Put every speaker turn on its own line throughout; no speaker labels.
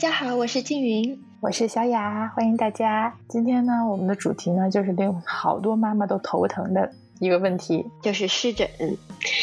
家好，我是静云，
我是小雅，欢迎大家。今天呢，我们的主题呢，就是令好多妈妈都头疼的一个问题，
就是湿疹。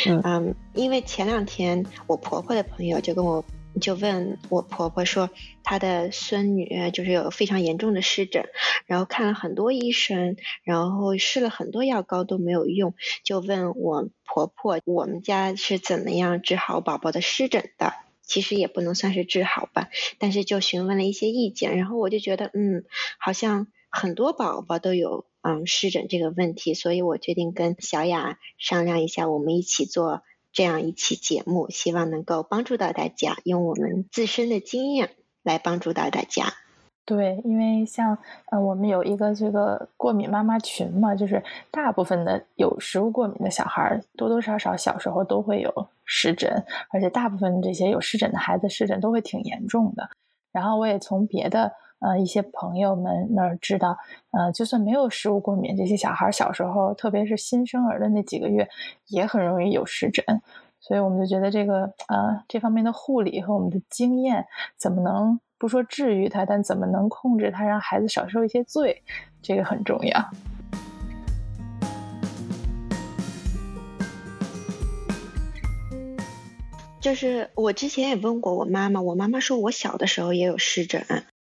嗯，嗯，因为前两天我婆婆的朋友就跟我就问我婆婆说，她的孙女就是有非常严重的湿疹，然后看了很多医生，然后试了很多药膏都没有用，就问我婆婆，我们家是怎么样治好宝宝的湿疹的？其实也不能算是治好吧，但是就询问了一些意见，然后我就觉得，嗯，好像很多宝宝都有嗯湿疹这个问题，所以我决定跟小雅商量一下，我们一起做这样一期节目，希望能够帮助到大家，用我们自身的经验来帮助到大家。
对，因为像呃，我们有一个这个过敏妈妈群嘛，就是大部分的有食物过敏的小孩，多多少少小时候都会有湿疹，而且大部分这些有湿疹的孩子，湿疹都会挺严重的。然后我也从别的呃一些朋友们那儿知道，呃，就算没有食物过敏，这些小孩小时候，特别是新生儿的那几个月，也很容易有湿疹。所以我们就觉得这个呃这方面的护理和我们的经验，怎么能不说治愈它，但怎么能控制它，让孩子少受一些罪，这个很重要。
就是我之前也问过我妈妈，我妈妈说我小的时候也有湿疹，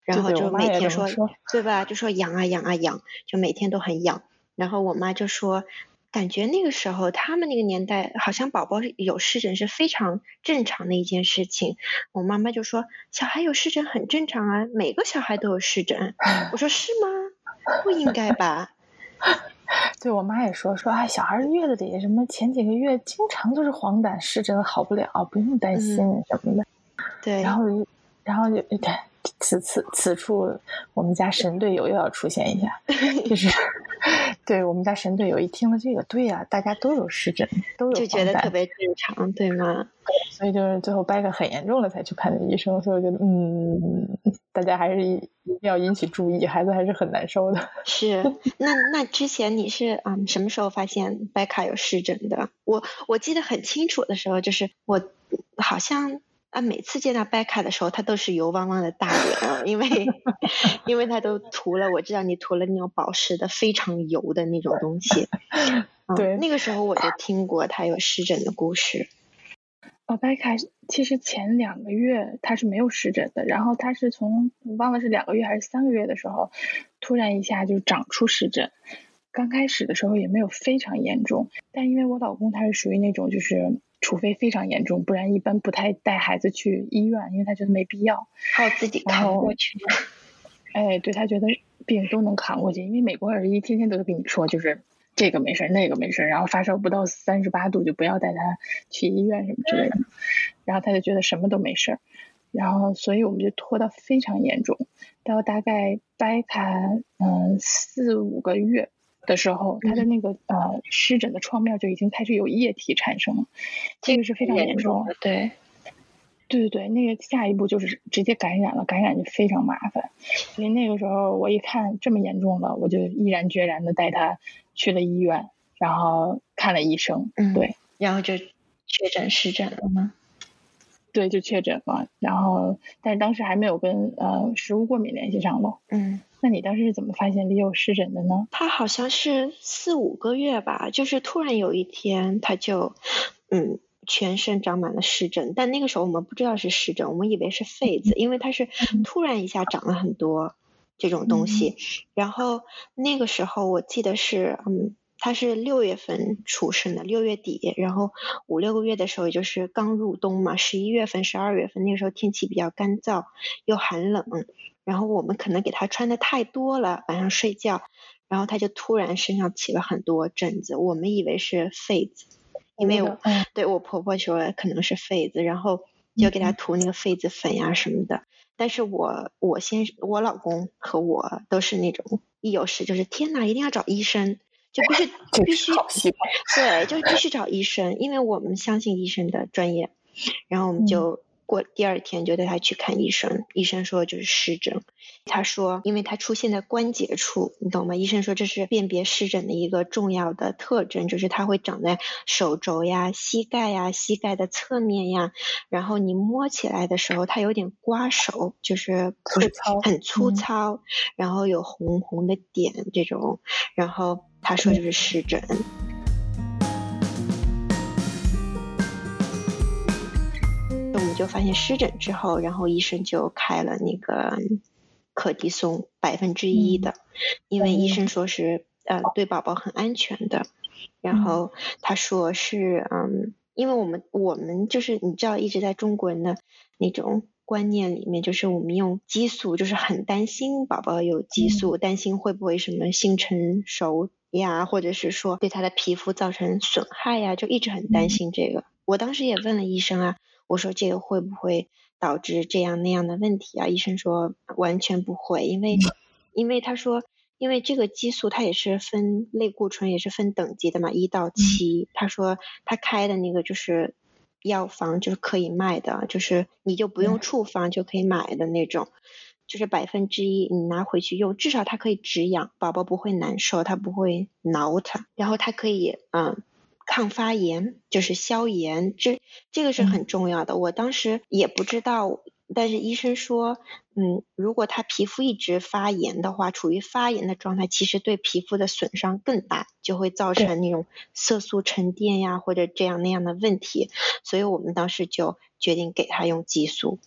然后就每天说，对，说对吧？就说痒啊痒啊痒，就每天都很痒。然后我妈就说。感觉那个时候，他们那个年代，好像宝宝有湿疹是非常正常的一件事情。我妈妈就说：“小孩有湿疹很正常啊，每个小孩都有湿疹。”我说：“是吗？不应该吧？”
对，我妈也说说啊，小孩月子里什么前几个月经常都是黄疸湿疹好不了，不用担心什么的。
嗯、对，
然后然后就 对。此此此处，我们家神队友又要出现一下，就是对我们家神队友一听了这个，对呀、啊，大家都有湿疹，都有
就觉得特别正常，对吗？
所以就是最后掰个很严重了才去看的医生，所以我觉得，嗯，大家还是一定要引起注意，孩子还是很难受的。
是，那那之前你是嗯什么时候发现贝卡有湿疹的？我我记得很清楚的时候，就是我好像。啊，每次见到贝卡的时候，他都是油汪汪的大脸，因为 因为他都涂了，我知道你涂了那种保湿的非常油的那种东西。
对、
嗯，那个时候我就听过他有湿疹的故事。
哦，贝卡其实前两个月他是没有湿疹的，然后他是从我忘了是两个月还是三个月的时候，突然一下就长出湿疹。刚开始的时候也没有非常严重，但因为我老公他是属于那种就是。除非非常严重，不然一般不太带孩子去医院，因为他觉得没必要，
靠自己扛过去。
哎，对，他觉得病都能扛过去，因为美国儿医天天都跟你说，就是这个没事，那个没事，然后发烧不到三十八度就不要带他去医院什么之类的，然后他就觉得什么都没事儿，然后所以我们就拖到非常严重，到大概掰开嗯四五个月。的时候，他的那个呃湿疹的创面就已经开始有液体产生了，这个是非常严重的。对，对对对，那个下一步就是直接感染了，感染就非常麻烦。所以那个时候我一看这么严重了，我就毅然决然的带他去了医院，然后看了医生。
嗯，
对，
然后就确诊湿疹了吗？
对，就确诊了。然后，但是当时还没有跟呃食物过敏联系上了。
嗯。
那你当时是怎么发现你有湿疹的呢？
他好像是四五个月吧，就是突然有一天他就，嗯，全身长满了湿疹，但那个时候我们不知道是湿疹，我们以为是痱子，因为他是突然一下长了很多这种东西。然后那个时候我记得是，嗯，他是六月份出生的，六月底，然后五六个月的时候，也就是刚入冬嘛，十一月份、十二月份那个时候天气比较干燥又寒冷。然后我们可能给他穿的太多了，晚上睡觉，然后他就突然身上起了很多疹子，我们以为是痱子，因为我、嗯、对我婆婆说可能是痱子，然后就给他涂那个痱子粉呀什么的。嗯、但是我我先我老公和我都是那种一有事就是天哪，一定要找医生，就必须 必须对，就必须找医生，因为我们相信医生的专业，然后我们就。嗯过第二天就带他去看医生，医生说就是湿疹。他说，因为他出现在关节处，你懂吗？医生说这是辨别湿疹的一个重要的特征，就是它会长在手肘呀、膝盖呀、膝盖的侧面呀。然后你摸起来的时候，它有点刮手，就是不是很粗糙，粗糙嗯、然后有红红的点这种。然后他说就是湿疹。就发现湿疹之后，然后医生就开了那个可的松百分之一的，因为医生说是呃对宝宝很安全的。然后他说是嗯，因为我们我们就是你知道一直在中国人的那种观念里面，就是我们用激素就是很担心宝宝有激素，担心会不会什么性成熟呀，或者是说对他的皮肤造成损害呀，就一直很担心这个。我当时也问了医生啊。我说这个会不会导致这样那样的问题啊？医生说完全不会，因为因为他说，因为这个激素它也是分类固醇也是分等级的嘛，一到七。他说他开的那个就是药房就是可以卖的，就是你就不用处方就可以买的那种，就是百分之一你拿回去用，至少它可以止痒，宝宝不会难受，它不会挠它，然后它可以嗯。抗发炎就是消炎，这这个是很重要的。我当时也不知道，但是医生说，嗯，如果他皮肤一直发炎的话，处于发炎的状态，其实对皮肤的损伤更大，就会造成那种色素沉淀呀，或者这样那样的问题。所以我们当时就决定给他用激素。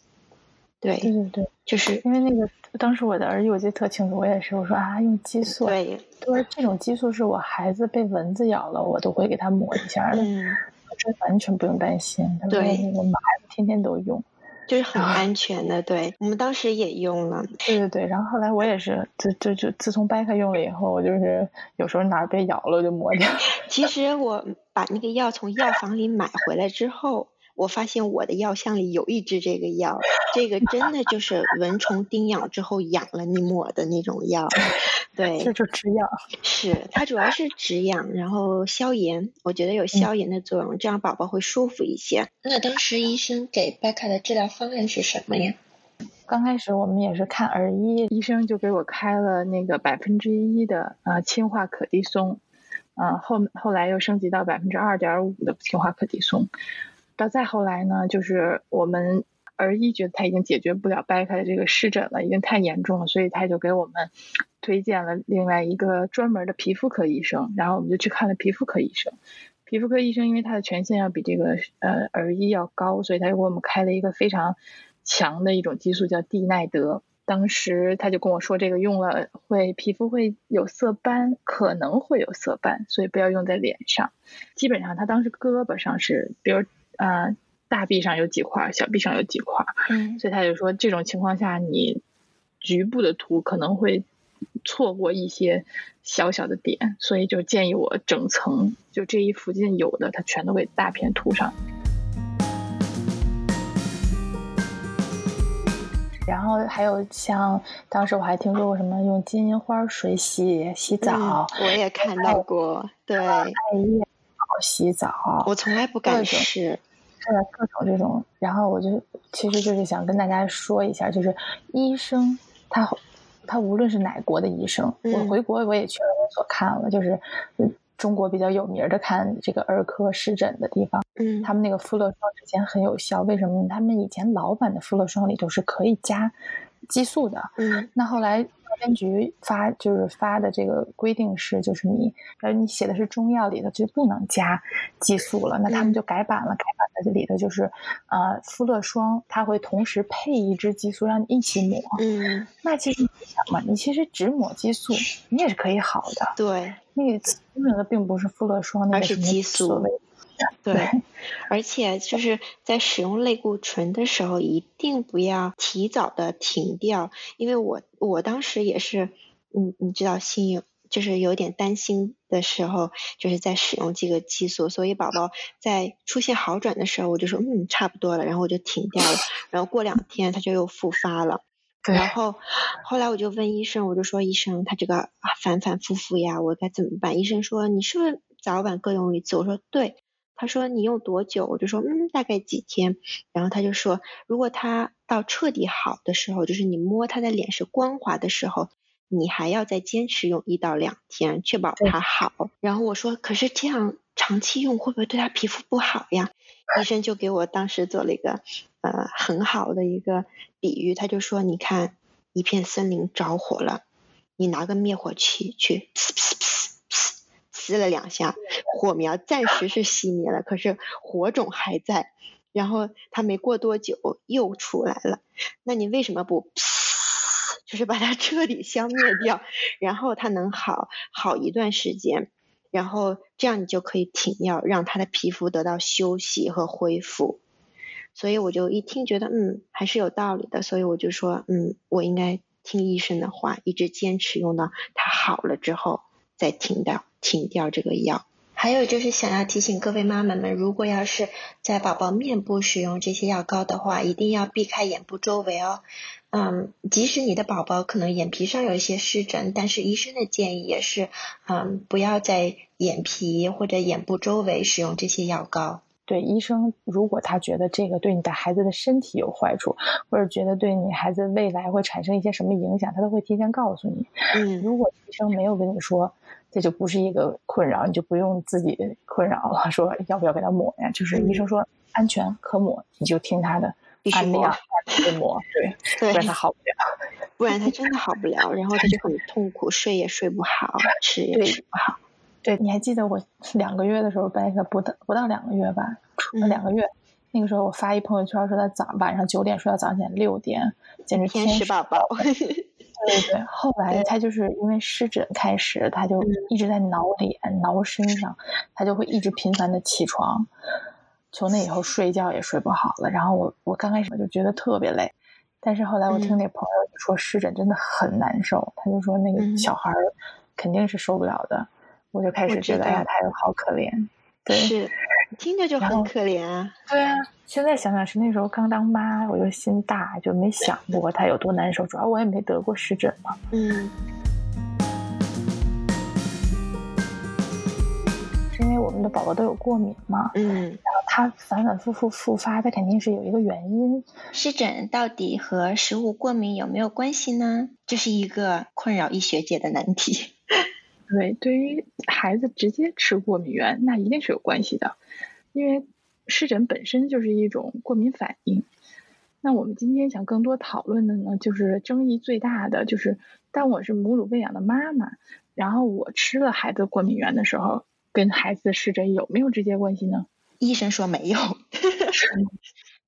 对
对对对，就是因为那个当时我的儿子我记得特清楚，我也是我说啊用激素，
对，
他说这种激素是我孩子被蚊子咬了，我都会给他抹一下的，嗯，这完全不用担心。
对，
我们孩子天天都用，
就是很安全的。对，我们当时也用了。
对对对，然后后来我也是，就就就自从掰开用了以后，我就是有时候哪儿被咬了就抹掉。
其实我把那个药从药房里买回来之后。我发现我的药箱里有一支这个药，这个真的就是蚊虫叮咬之后痒了你抹的那种药，对，
这就止痒，
是它主要是止痒，然后消炎，我觉得有消炎的作用，嗯、这样宝宝会舒服一些。那当时医生给贝卡的治疗方案是什么呀？
刚开始我们也是看耳医，医生就给我开了那个百分之一的呃氢化可的松，啊后后来又升级到百分之二点五的氢化可的松。到再后来呢，就是我们儿医觉得他已经解决不了掰开的这个湿疹了，已经太严重了，所以他就给我们推荐了另外一个专门的皮肤科医生，然后我们就去看了皮肤科医生。皮肤科医生因为他的权限要比这个呃儿医要高，所以他就给我们开了一个非常强的一种激素，叫地奈德。当时他就跟我说，这个用了会皮肤会有色斑，可能会有色斑，所以不要用在脸上。基本上他当时胳膊上是，比如。啊、呃，大臂上有几块，小臂上有几块，嗯，所以他就说这种情况下，你局部的涂可能会错过一些小小的点，所以就建议我整层，就这一附近有的，他全都给大片涂上。然后还有像当时我还听说过什么用金银花水洗洗澡，
嗯、我也看到过，对，
艾叶洗澡，
我从来不敢试。
是各种这种，然后我就其实就是想跟大家说一下，就是医生他他无论是哪国的医生，嗯、我回国我也去了诊所看了，就是中国比较有名的看这个儿科湿疹的地方，嗯，他们那个敷乐霜之前很有效，为什么呢？他们以前老版的敷乐霜里头是可以加激素的，嗯，那后来。药监局发就是发的这个规定是，就是你，呃，你写的是中药里头就不能加激素了，那他们就改版了，改版在这里头就是，呃，肤乐霜它会同时配一支激素让你一起抹，嗯，那其实你想嘛，你其实只抹激素，你也是可以好的，
对，
那个真正的并不是肤乐霜，那个
是激素。对，而且就是在使用类固醇的时候，一定不要提早的停掉，因为我我当时也是，嗯，你知道心有就是有点担心的时候，就是在使用这个激素，所以宝宝在出现好转的时候，我就说嗯差不多了，然后我就停掉了，然后过两天他就又复发了，然后后来我就问医生，我就说医生他这个反反复复呀，我该怎么办？医生说你是不是早晚各用一次？我说对。他说你用多久？我就说嗯，大概几天。然后他就说，如果他到彻底好的时候，就是你摸他的脸是光滑的时候，你还要再坚持用一到两天，确保他好。然后我说，可是这样长期用会不会对他皮肤不好呀？医生就给我当时做了一个呃很好的一个比喻，他就说，你看一片森林着火了，你拿个灭火器去呲撕了两下，火苗暂时是熄灭了，可是火种还在。然后它没过多久又出来了，那你为什么不，就是把它彻底消灭掉，然后它能好好一段时间，然后这样你就可以停药，让他的皮肤得到休息和恢复。所以我就一听觉得嗯还是有道理的，所以我就说嗯我应该听医生的话，一直坚持用到他好了之后再停掉停掉这个药。还有就是想要提醒各位妈妈们，如果要是在宝宝面部使用这些药膏的话，一定要避开眼部周围哦。嗯，即使你的宝宝可能眼皮上有一些湿疹，但是医生的建议也是，嗯，不要在眼皮或者眼部周围使用这些药膏。
对，医生如果他觉得这个对你的孩子的身体有坏处，或者觉得对你孩子未来会产生一些什么影响，他都会提前告诉你。
嗯，
如果医生没有跟你说。这就不是一个困扰，你就不用自己困扰了。说要不要给他抹呀？就是医生说安全可抹，你就听他的，按那样去抹。对，
对，
不然他好不了，
不然他真的好不了，然后他就很痛苦，睡也睡不好，吃也吃不好。
对，你还记得我两个月的时候，本来不到不到两个月吧，两个月，那个时候我发一朋友圈说他早晚上九点睡到早上起来六点，简直
天使宝宝。
对对，后来他就是因为湿疹开始，他就一直在挠脸、挠身上，他就会一直频繁的起床。从那以后睡觉也睡不好了。然后我我刚开始就觉得特别累，但是后来我听那朋友说湿疹真的很难受，他就说那个小孩肯定是受不了的。我就开始觉得哎呀，他又好可怜。对。
是。听着就很可怜啊！
对啊，现在想想是那时候刚当妈，我就心大，就没想过他有多难受。主要我也没得过湿疹嘛。
嗯。
是因为我们的宝宝都有过敏嘛？
嗯。然
后他反反复复复发，他肯定是有一个原因。
湿疹到底和食物过敏有没有关系呢？这是一个困扰医学界的难题。
对，对于孩子直接吃过敏原，那一定是有关系的，因为湿疹本身就是一种过敏反应。那我们今天想更多讨论的呢，就是争议最大的，就是当我是母乳喂养的妈妈，然后我吃了孩子过敏原的时候，跟孩子湿疹有没有直接关系呢？
医生说没有。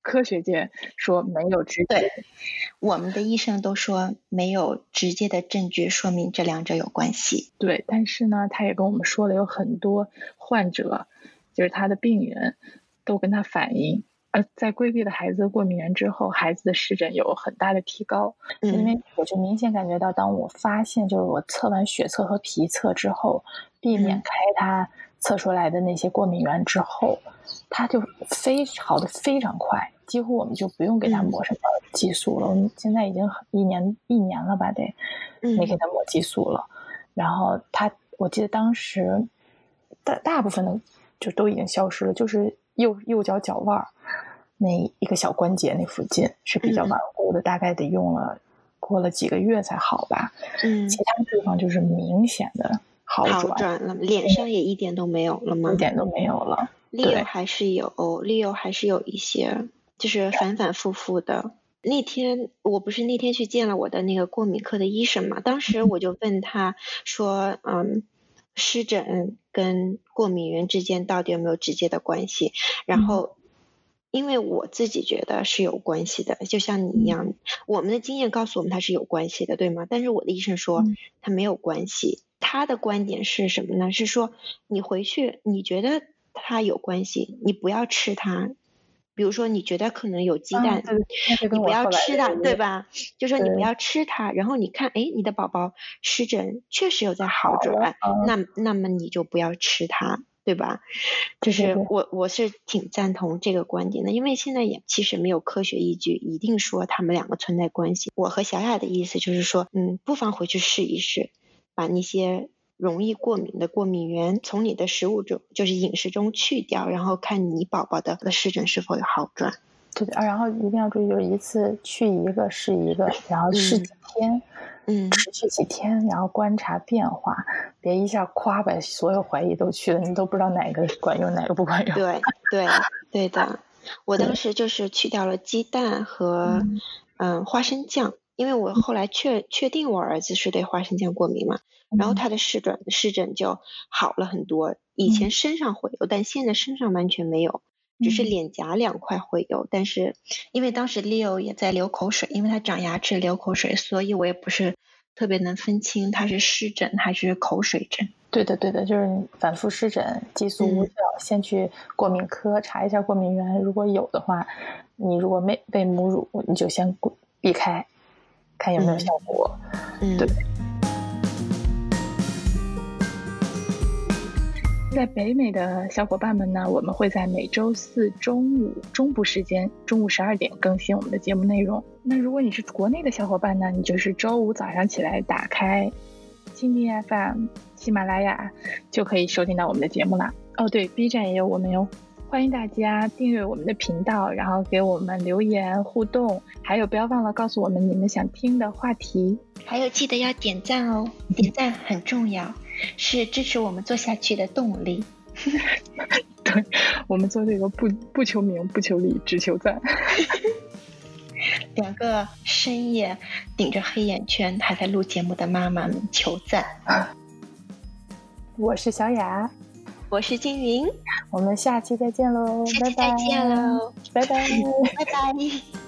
科学界说没有直接，
对，我们的医生都说没有直接的证据说明这两者有关系。
对，但是呢，他也跟我们说了，有很多患者，就是他的病人，都跟他反映，呃，在规避了孩子的过敏源之后，孩子的湿疹有很大的提高。
嗯，
因为我就明显感觉到，当我发现，就是我测完血测和皮测之后，避免开他测出来的那些过敏源之后，他就非好的非常快。几乎我们就不用给他抹什么激素了。我们现在已经一年一年了吧，得没给他抹激素了。然后他，我记得当时大大部分的就都已经消失了，就是右右脚脚腕儿那一个小关节那附近是比较顽固的，大概得用了过了几个月才好吧。
嗯，
其他地方就是明显的好转，
好转了，脸上也一点都没有了吗？
一点都没有了。
Leo 还是有，Leo 还是有一些。就是反反复复的。那天我不是那天去见了我的那个过敏科的医生嘛，当时我就问他说，嗯，湿疹跟过敏原之间到底有没有直接的关系？然后，因为我自己觉得是有关系的，就像你一样，我们的经验告诉我们它是有关系的，对吗？但是我的医生说它没有关系，他的观点是什么呢？是说你回去你觉得它有关系，你不要吃它。比如说，你觉得可能有鸡蛋，
嗯、
你不要吃它，对吧？就说你不要吃它，然后你看，哎，你的宝宝湿疹确实有在好转，好那那么你就不要吃它，对吧？就是我我是挺赞同这个观点的，因为现在也其实没有科学依据一定说他们两个存在关系。我和小雅的意思就是说，嗯，不妨回去试一试，把那些。容易过敏的过敏源从你的食物中，就是饮食中去掉，然后看你宝宝的的湿疹是否有好转。
对对啊，然后一定要注意，就是一次去一个是一个，然后试几天，
嗯，
持续几天，然后观察变化，别一下夸把所有怀疑都去了，你都不知道哪个管用，哪个不管用。
对对对的，我当时就是去掉了鸡蛋和嗯，嗯花生酱，因为我后来确确定我儿子是对花生酱过敏嘛，然后他的湿疹湿疹就好了很多，以前身上会有，但现在身上完全没有。只是脸颊两块会有，但是因为当时 Leo 也在流口水，因为他长牙齿流口水，所以我也不是特别能分清他是湿疹还是口水疹。
对的，对的，就是反复湿疹，激素无效，嗯，先去过敏科查一下过敏源，如果有的话，你如果没喂母乳，你就先避开，看有没有效果，
嗯，
对。
在北美的小伙伴们呢，我们会在每周四中午中部时间，中午十二点更新我们的节目内容。那如果你是国内的小伙伴呢，你就是周五早上起来打开蜻蜓 FM、喜马拉雅，就可以收听到我们的节目啦。哦，对，B 站也有我们哟。欢迎大家订阅我们的频道，然后给我们留言互动，还有不要忘了告诉我们你们想听的话题，
还有记得要点赞哦，点赞很重要。是支持我们做下去的动力。
对，我们做这个不不求名不求利，只求赞。
两个深夜顶着黑眼圈还在录节目的妈妈们求赞。
我是小雅，
我是金云，
我们下期再见喽！
拜拜再见喽！
拜拜，
拜拜。